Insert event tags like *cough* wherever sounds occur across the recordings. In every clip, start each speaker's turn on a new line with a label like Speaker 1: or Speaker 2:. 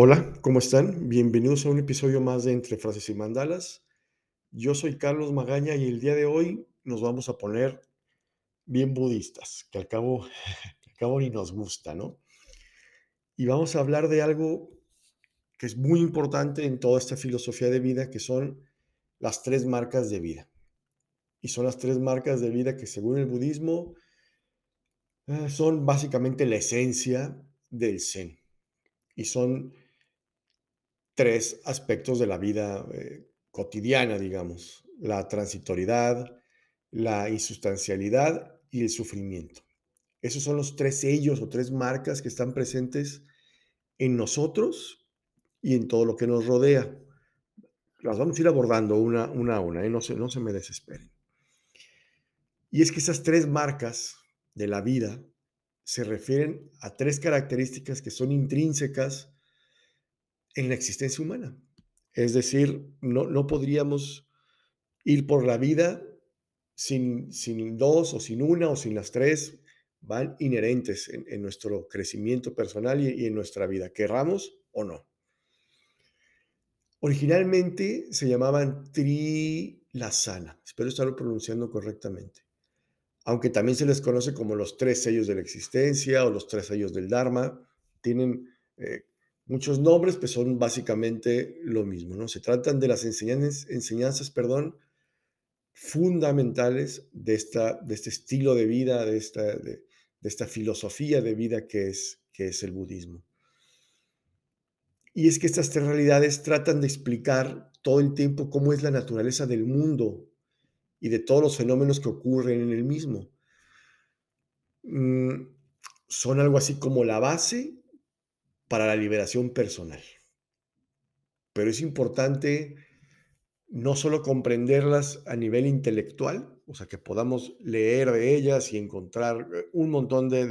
Speaker 1: Hola, ¿cómo están? Bienvenidos a un episodio más de Entre Frases y Mandalas. Yo soy Carlos Magaña y el día de hoy nos vamos a poner bien budistas, que al cabo, *laughs* al cabo ni nos gusta, ¿no? Y vamos a hablar de algo que es muy importante en toda esta filosofía de vida, que son las tres marcas de vida. Y son las tres marcas de vida que según el budismo eh, son básicamente la esencia del Zen. Y son tres aspectos de la vida eh, cotidiana, digamos, la transitoriedad, la insustancialidad y el sufrimiento. Esos son los tres sellos o tres marcas que están presentes en nosotros y en todo lo que nos rodea. Las vamos a ir abordando una, una a una, ¿eh? no, se, no se me desesperen. Y es que esas tres marcas de la vida se refieren a tres características que son intrínsecas en la existencia humana. Es decir, no, no podríamos ir por la vida sin, sin dos o sin una o sin las tres, van inherentes en, nuestro crecimiento personal y, y, en nuestra vida, querramos o no. Originalmente se llamaban trilasana, espero estarlo pronunciando correctamente, aunque también se les conoce como los tres sellos de la existencia o los tres sellos del Dharma, tienen eh, muchos nombres, pues son básicamente lo mismo, ¿no? Se tratan de las enseñanzas, enseñanzas perdón, fundamentales de, esta, de este estilo de vida, de esta, de esta filosofía de vida que es, que es el budismo. Y es que estas tres realidades tratan de explicar todo el tiempo cómo es la naturaleza del mundo y de todos los fenómenos que ocurren en el mismo. Mm, son algo así como la base para la liberación personal. Pero es importante no solo comprenderlas a nivel intelectual, o sea, que podamos leer de ellas y encontrar eh, un montón de,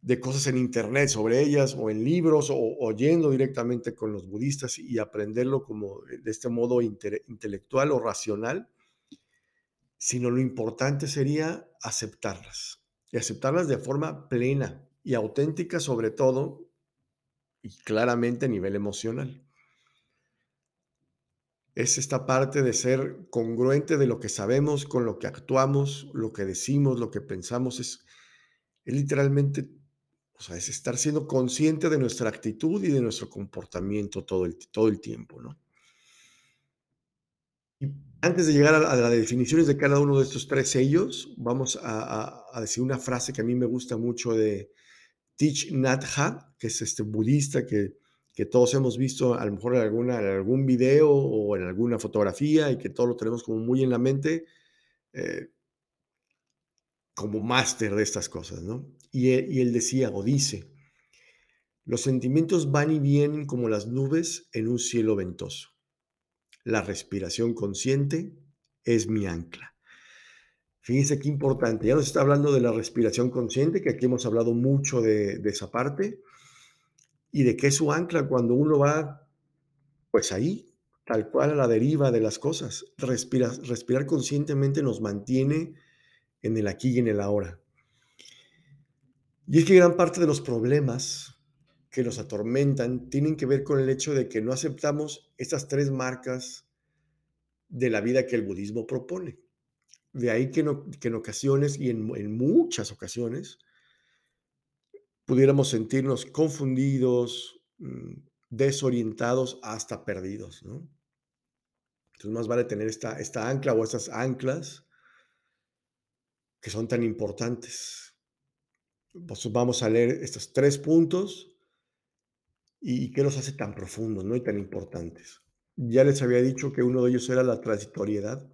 Speaker 1: de, cosas en Internet sobre ellas o en libros o oyendo directamente con los budistas y aprenderlo como de este modo inte, intelectual o racional, sino lo importante sería aceptarlas y aceptarlas de forma plena y auténtica sobre todo y claramente a nivel emocional. Es esta parte de ser congruente de lo que sabemos con lo que actuamos, lo que decimos, lo que pensamos. Es, literalmente, o sea, es estar siendo consciente de nuestra actitud y de nuestro comportamiento todo el, todo el tiempo, ¿no? Antes de llegar a, las definiciones de cada uno de estos tres sellos, vamos a, a, a decir una frase que a mí me gusta mucho de, Thich Nhat que es este budista que, todos hemos visto a lo mejor en, alguna, algún video o en alguna fotografía y que todos lo tenemos como muy en la mente, eh, como máster de estas cosas, ¿no? Y él, y él decía o dice, los sentimientos van y vienen como las nubes en un cielo ventoso. La respiración consciente es mi ancla. Fíjense qué importante. Ya nos está hablando de la respiración consciente, que aquí hemos hablado mucho de, esa parte, y de qué es su ancla cuando uno va, pues ahí, tal cual a la deriva de las cosas. Respira, respirar conscientemente nos mantiene en el aquí y en el ahora. Y es que gran parte de los problemas que nos atormentan tienen que ver con el hecho de que no aceptamos estas tres marcas de la vida que el budismo propone. De ahí que, en ocasiones y en, muchas ocasiones pudiéramos sentirnos confundidos, mm, desorientados, hasta perdidos. ¿no? Entonces más vale tener esta, esta ancla o estas anclas que son tan importantes. Pues vamos a leer estos tres puntos y qué los hace tan profundos ¿no? y tan importantes. Ya les había dicho que uno de ellos era la transitoriedad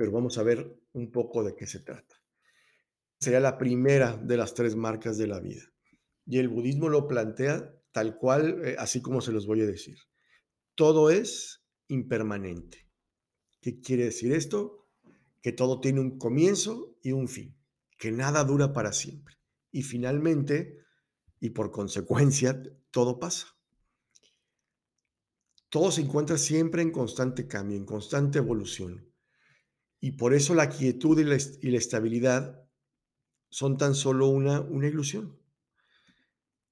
Speaker 1: pero vamos a ver un poco de qué se trata. Sería la primera de las tres marcas de la vida. Y el budismo lo plantea tal cual, eh, así como se los voy a decir. Todo es impermanente. ¿Qué quiere decir esto? Que todo tiene un comienzo y un fin, que nada dura para siempre. Y finalmente, y por consecuencia, todo pasa. Todo se encuentra siempre en constante cambio, en constante evolución. Y por eso la quietud y la, y la estabilidad son tan solo una, una ilusión.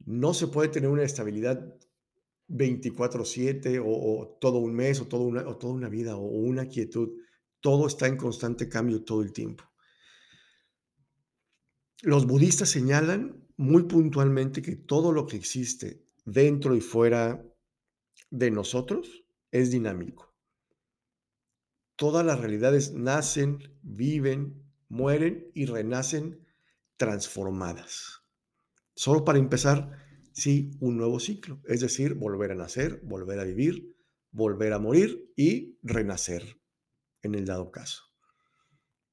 Speaker 1: No se puede tener una estabilidad 24/7 o o todo un mes o toda una o toda una vida o una quietud. Todo está en constante cambio todo el tiempo. Los budistas señalan muy puntualmente que todo lo que existe dentro y fuera de nosotros es dinámico. Todas las realidades nacen, viven, mueren y renacen transformadas. Solo para empezar, sí, un nuevo ciclo, es decir, volver a nacer, volver a vivir, volver a morir y renacer en el dado caso.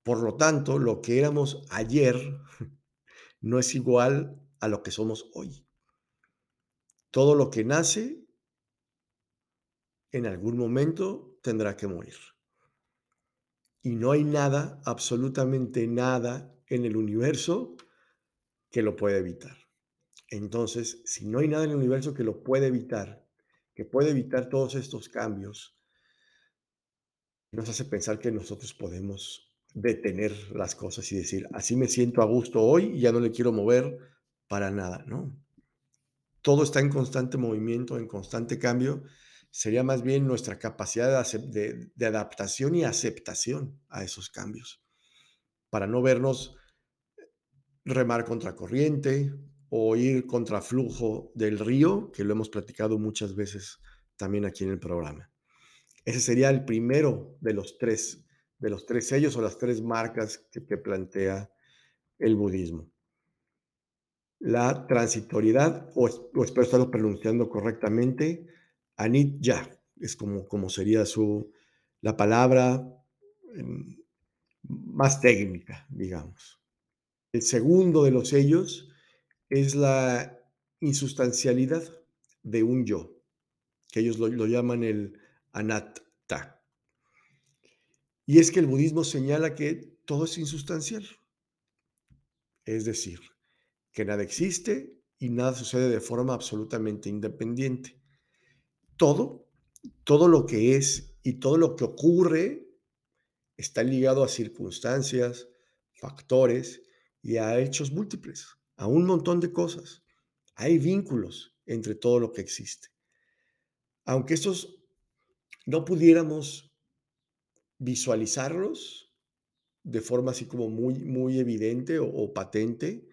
Speaker 1: Por lo tanto, lo que éramos ayer *laughs* no es igual a lo que somos hoy. Todo lo que nace en algún momento tendrá que morir. Y no hay nada, absolutamente nada en el universo que lo pueda evitar. Entonces, si no hay nada en el universo que lo pueda evitar, que puede evitar todos estos cambios, nos hace pensar que nosotros podemos detener las cosas y decir, así me siento a gusto hoy y ya no le quiero mover para nada, ¿no? Todo está en constante movimiento, en constante cambio. Sería más bien nuestra capacidad de, adaptación y aceptación a esos cambios, para no vernos remar contra corriente o ir contra flujo del río, que lo hemos platicado muchas veces también aquí en el programa. Ese sería el primero de los tres, de los tres sellos o las tres marcas que, que plantea el budismo. La transitoriedad, o, o, espero estarlo pronunciando correctamente, anitya, es como, como sería su, la palabra más técnica, digamos. El segundo de los sellos es la insustancialidad de un yo, que ellos lo, lo llaman el anatta. Y es que el budismo señala que todo es insustancial. Es decir, que nada existe y nada sucede de forma absolutamente independiente. Todo, todo lo que es y todo lo que ocurre está ligado a circunstancias, factores y a hechos múltiples, a un montón de cosas. Hay vínculos entre todo lo que existe. Aunque estos no pudiéramos visualizarlos de forma así como muy, muy evidente o, o patente,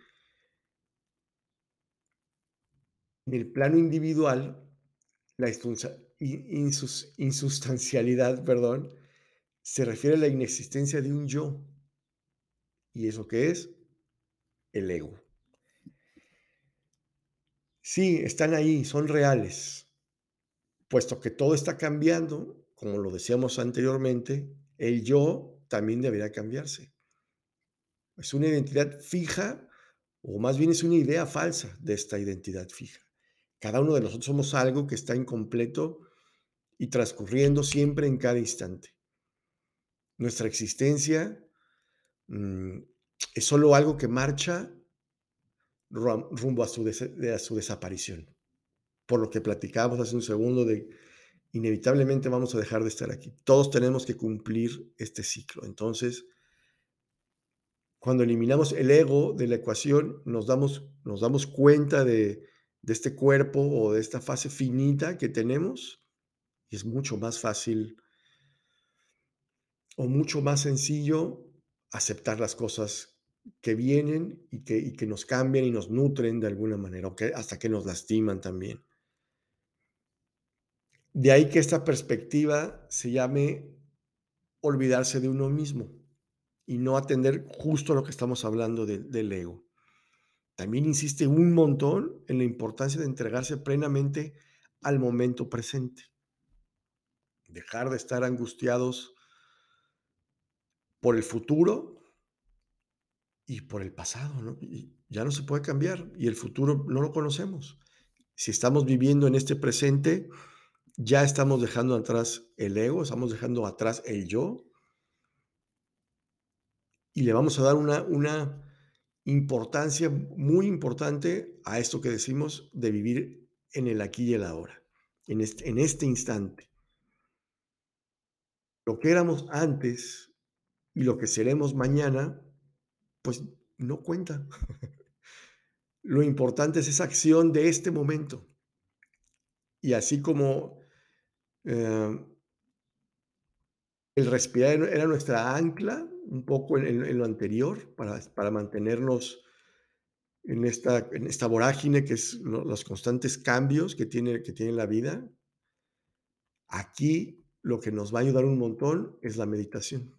Speaker 1: en el plano individual, la insustancialidad, perdón, se refiere a la inexistencia de un yo. ¿Y eso qué es? El ego. Sí, están ahí, son reales. Puesto que todo está cambiando, como lo decíamos anteriormente, el yo también debería cambiarse. Es una identidad fija, o más bien es una idea falsa de esta identidad fija. Cada uno de nosotros somos algo que está incompleto y transcurriendo siempre en cada instante. Nuestra existencia mmm, es solo algo que marcha rumbo a su, a su desaparición. Por lo que platicábamos hace un segundo de inevitablemente vamos a dejar de estar aquí. Todos tenemos que cumplir este ciclo. Entonces, cuando eliminamos el ego de la ecuación, nos damos, nos damos cuenta de, de este cuerpo o de esta fase finita que tenemos y es mucho más fácil o mucho más sencillo aceptar las cosas que vienen y que, que nos cambian y nos nutren de alguna manera, o que hasta que nos lastiman también. De ahí que esta perspectiva se llame olvidarse de uno mismo y no atender justo lo que estamos hablando de, del ego. También insiste un montón en la importancia de entregarse plenamente al momento presente. Dejar de estar angustiados por el futuro y por el pasado. ya no se puede cambiar y el futuro no lo conocemos. Si estamos viviendo en este presente, ya estamos dejando atrás el ego, estamos dejando atrás el yo y le vamos a dar una, una importancia muy importante a esto que decimos de vivir en el aquí y el ahora, en este, en este instante. Lo que éramos antes y lo que seremos mañana, pues no cuenta. *laughs* lo importante es esa acción de este momento. Y así como eh, el respirar era nuestra ancla, un poco en lo anterior, para para mantenernos en esta en esta vorágine que es lo los constantes cambios que tiene que tiene la vida. Aquí lo que nos va a ayudar un montón es la meditación.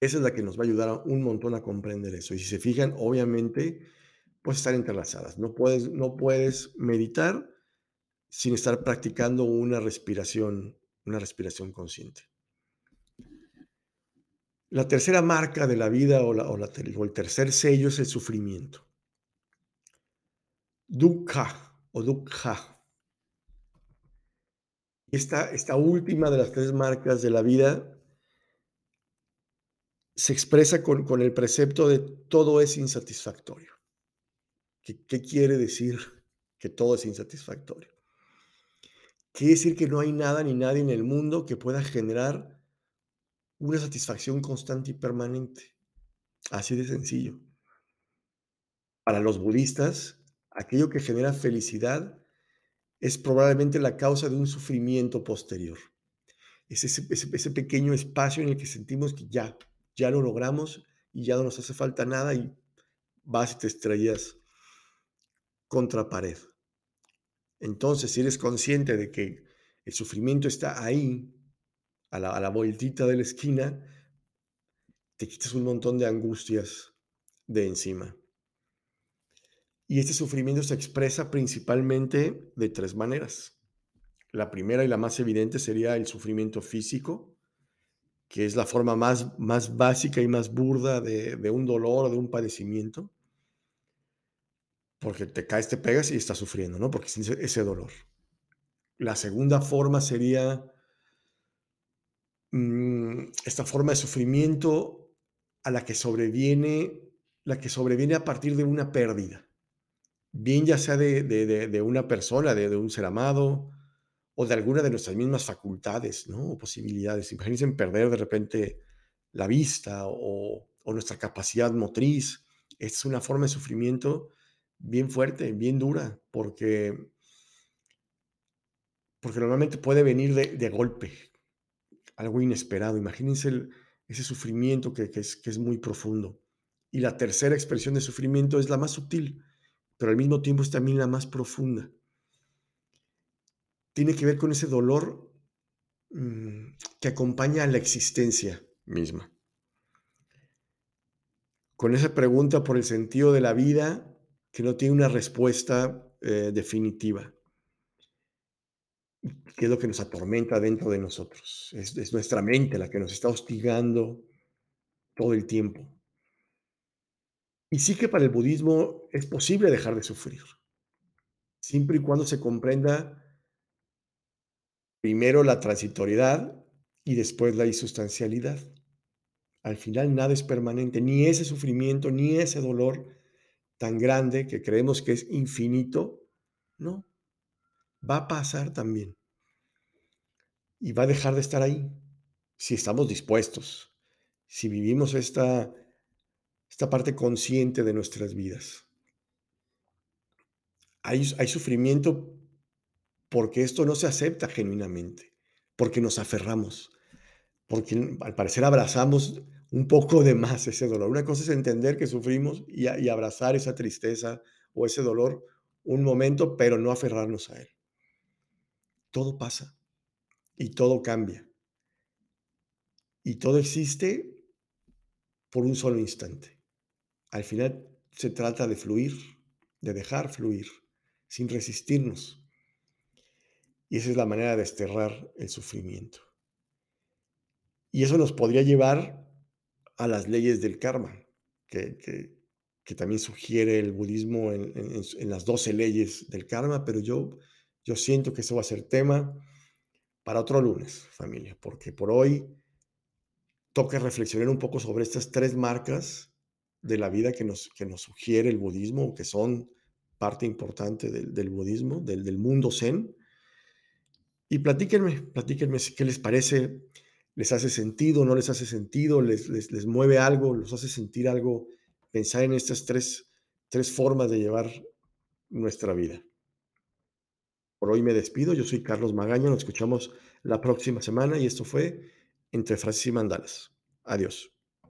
Speaker 1: Esa es la que nos va a ayudar un montón a comprender eso. Y si se fijan, obviamente, pues están entrelazadas. No puedes no puedes meditar sin estar practicando una respiración una respiración consciente. La tercera marca de la vida o la el tercer sello es el sufrimiento. Dukkha o dukkha. Esta última de las 3 marcas de la vida se expresa con con el precepto de todo es insatisfactorio. ¿Qué qué quiere decir que todo es insatisfactorio? Quiere decir que no hay nada ni nadie en el mundo que pueda generar una satisfacción constante y permanente. Así de sencillo. Para los budistas, aquello que genera felicidad es probablemente la causa de un sufrimiento posterior. Es ese ese pequeño espacio en el que sentimos que ya, ya lo logramos y ya no nos hace falta nada y vas y te estrellas contra pared. Entonces, si eres consciente de que el sufrimiento está ahí, a la a la vueltita de la esquina, te quitas un montón de angustias de encima. Y este sufrimiento se expresa principalmente de 3 maneras. La primera y la más evidente sería el sufrimiento físico, que es la forma más más básica y más burda de de un dolor o de un padecimiento. Porque te caes, te pegas y estás sufriendo, ¿no? Porque sientes ese dolor. La segunda forma sería esta forma de sufrimiento a la que sobreviene la que sobreviene a partir de una pérdida. Bien ya sea de de una persona, de un ser amado, o de alguna de nuestras mismas facultades, ¿no? O posibilidades. Imagínense en perder de repente la vista o nuestra capacidad motriz. Es una forma de sufrimiento bien fuerte, bien dura, porque porque normalmente puede venir de golpe, algo inesperado. Imagínense el ese sufrimiento que es muy profundo. Y la tercera expresión de sufrimiento es la más sutil, pero al mismo tiempo es también la más profunda. Tiene que ver con ese dolor, mm, que acompaña a la existencia misma. Con esa pregunta por el sentido de la vida que no tiene una respuesta, eh, definitiva. ¿Qué es lo que nos atormenta dentro de nosotros? Es es nuestra mente la que nos está hostigando todo el tiempo. Y sí que para el budismo es posible dejar de sufrir. Siempre y cuando se comprenda primero la transitoriedad y después la insustancialidad. Al final nada es permanente, ni ese sufrimiento, ni ese dolor tan grande que creemos que es infinito, no, va a pasar también. Y va a dejar de estar ahí, si estamos dispuestos, si vivimos esta esta parte consciente de nuestras vidas. Hay hay sufrimiento porque esto no se acepta genuinamente, porque nos aferramos, porque al parecer abrazamos un poco de más ese dolor. Una cosa es entender que sufrimos y y abrazar esa tristeza o ese dolor un momento, pero no aferrarnos a él. Todo pasa y todo cambia. Y todo existe por un solo instante. Al final se trata de fluir, de dejar fluir, sin resistirnos. Y esa es la manera de desterrar el sufrimiento. Y eso nos podría llevar a las leyes del karma, que que también sugiere el budismo en las 12 leyes del karma, pero yo yo siento que eso va a ser tema para otro lunes, familia, porque por hoy toca reflexionar un poco sobre estas 3 marcas de la vida que nos que nos sugiere el budismo, que son parte importante del del budismo, del del mundo zen. Y platíquenme, platíquenme qué les parece, ¿les hace sentido, no les hace sentido, les les les mueve algo, los hace sentir algo, pensar en estas 3 3 formas de llevar nuestra vida? Por hoy me despido. Yo soy Carlos Magaña. Nos escuchamos la próxima semana y esto fue Entre Frases y Mandalas. Adiós.